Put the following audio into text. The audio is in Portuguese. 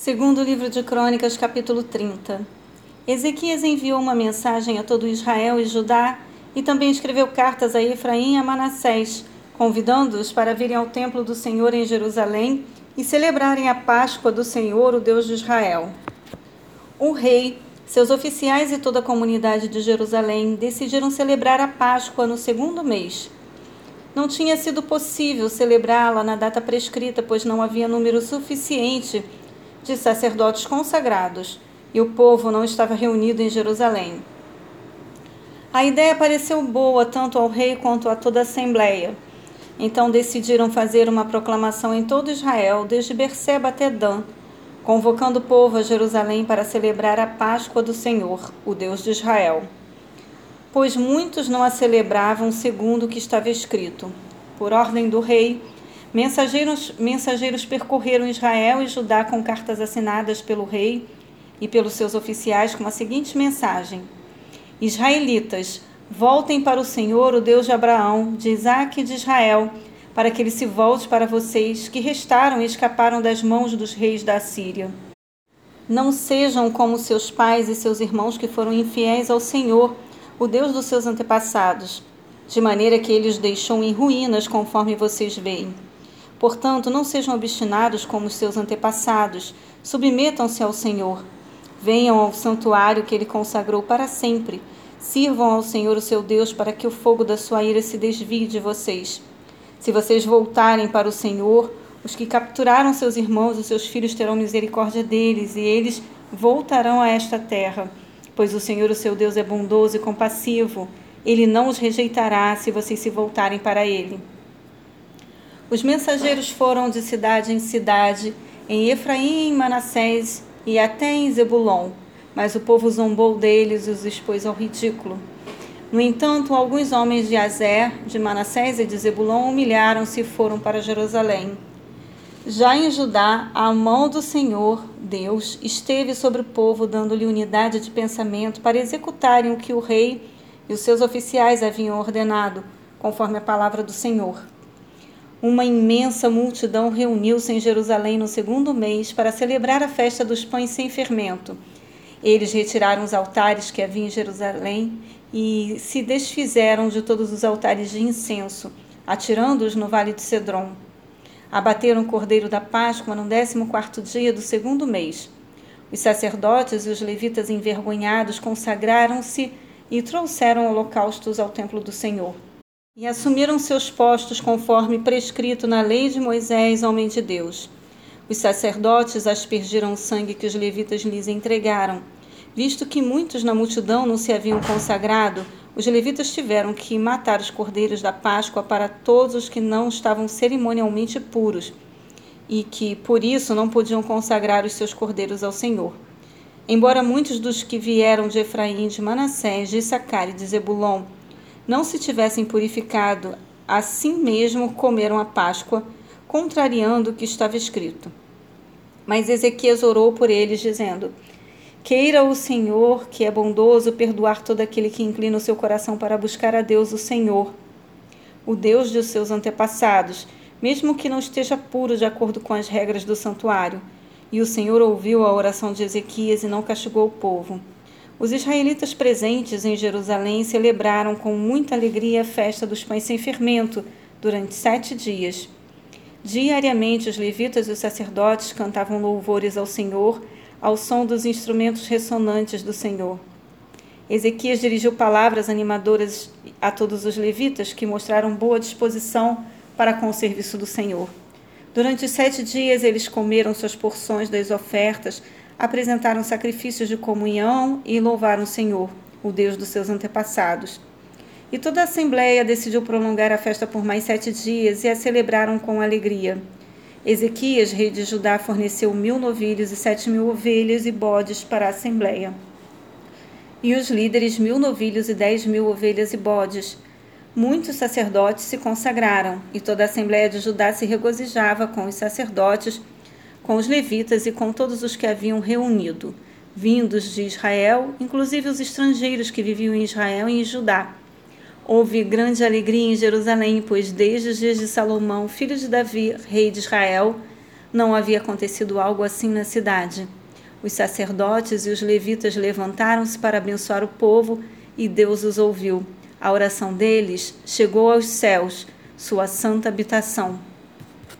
Segundo livro de Crônicas, capítulo 30. Ezequias enviou uma mensagem a todo Israel e Judá e também escreveu cartas a Efraim e a Manassés, convidando-os para virem ao templo do Senhor em Jerusalém e celebrarem a Páscoa do Senhor, o Deus de Israel. O rei, seus oficiais e toda a comunidade de Jerusalém decidiram celebrar a Páscoa no segundo mês. Não tinha sido possível celebrá-la na data prescrita, pois não havia número suficiente de sacerdotes consagrados e o povo não estava reunido em Jerusalém. A ideia pareceu boa tanto ao rei quanto a toda a assembleia. Então decidiram fazer uma proclamação em todo Israel, desde Berseba até Dan, convocando o povo a Jerusalém para celebrar a Páscoa do Senhor, o Deus de Israel. Pois muitos não a celebravam segundo o que estava escrito. Por ordem do rei, Mensageiros, mensageiros percorreram Israel e Judá com cartas assinadas pelo rei e pelos seus oficiais com a seguinte mensagem: Israelitas, voltem para o Senhor, o Deus de Abraão, de Isaac e de Israel, para que ele se volte para vocês, que restaram e escaparam das mãos dos reis da Assíria. Não sejam como seus pais e seus irmãos que foram infiéis ao Senhor, o Deus dos seus antepassados, de maneira que ele os deixou em ruínas, conforme vocês veem. Portanto, não sejam obstinados como os seus antepassados, submetam-se ao Senhor. Venham ao santuário que ele consagrou para sempre. Sirvam ao Senhor o seu Deus para que o fogo da sua ira se desvie de vocês. Se vocês voltarem para o Senhor, os que capturaram seus irmãos e seus filhos terão misericórdia deles, e eles voltarão a esta terra. Pois o Senhor, o seu Deus, é bondoso e compassivo. Ele não os rejeitará se vocês se voltarem para ele. Os mensageiros foram de cidade em cidade, em Efraim, em Manassés e até em Zebulon, mas o povo zombou deles e os expôs ao ridículo. No entanto, alguns homens de Azer, de Manassés e de Zebulon humilharam-se e foram para Jerusalém. Já em Judá, a mão do Senhor, Deus, esteve sobre o povo, dando-lhe unidade de pensamento para executarem o que o rei e os seus oficiais haviam ordenado, conforme a palavra do Senhor. Uma imensa multidão reuniu-se em Jerusalém no segundo mês para celebrar a festa dos pães sem fermento. Eles retiraram os altares que havia em Jerusalém e se desfizeram de todos os altares de incenso, atirando-os no vale de Cedron. Abateram o cordeiro da Páscoa no décimo quarto dia do segundo mês. Os sacerdotes e os levitas envergonhados consagraram-se e trouxeram holocaustos ao templo do Senhor e assumiram seus postos conforme prescrito na lei de Moisés, homem de Deus. Os sacerdotes aspergiram o sangue que os levitas lhes entregaram. Visto que muitos na multidão não se haviam consagrado, os levitas tiveram que matar os cordeiros da Páscoa para todos os que não estavam cerimonialmente puros e que, por isso, não podiam consagrar os seus cordeiros ao Senhor. Embora muitos dos que vieram de Efraim, de Manassés, de Issacar e de Zebulon não se tivessem purificado, assim mesmo comeram a Páscoa, contrariando o que estava escrito. Mas Ezequias orou por eles, dizendo: Queira o Senhor, que é bondoso, perdoar todo aquele que inclina o seu coração para buscar a Deus, o Senhor, o Deus de seus antepassados, mesmo que não esteja puro de acordo com as regras do santuário. E o Senhor ouviu a oração de Ezequias e não castigou o povo. Os israelitas presentes em Jerusalém celebraram com muita alegria a festa dos pães sem fermento durante sete dias. Diariamente, os levitas e os sacerdotes cantavam louvores ao Senhor ao som dos instrumentos ressonantes do Senhor. Ezequias dirigiu palavras animadoras a todos os levitas que mostraram boa disposição para com o serviço do Senhor. Durante sete dias, eles comeram suas porções das ofertas apresentaram sacrifícios de comunhão e louvaram o Senhor, o Deus dos seus antepassados. E toda a assembleia decidiu prolongar a festa por mais sete dias e a celebraram com alegria. Ezequias, rei de Judá, forneceu mil novilhos e sete mil ovelhas e bodes para a assembleia. E os líderes, mil novilhos e dez mil ovelhas e bodes. Muitos sacerdotes se consagraram, e toda a assembleia de Judá se regozijava com os sacerdotes com os levitas e com todos os que haviam reunido, vindos de Israel, inclusive os estrangeiros que viviam em Israel e em Judá. Houve grande alegria em Jerusalém, pois desde os dias de Salomão, filho de Davi, rei de Israel, não havia acontecido algo assim na cidade. Os sacerdotes e os levitas levantaram-se para abençoar o povo e Deus os ouviu. A oração deles chegou aos céus, sua santa habitação.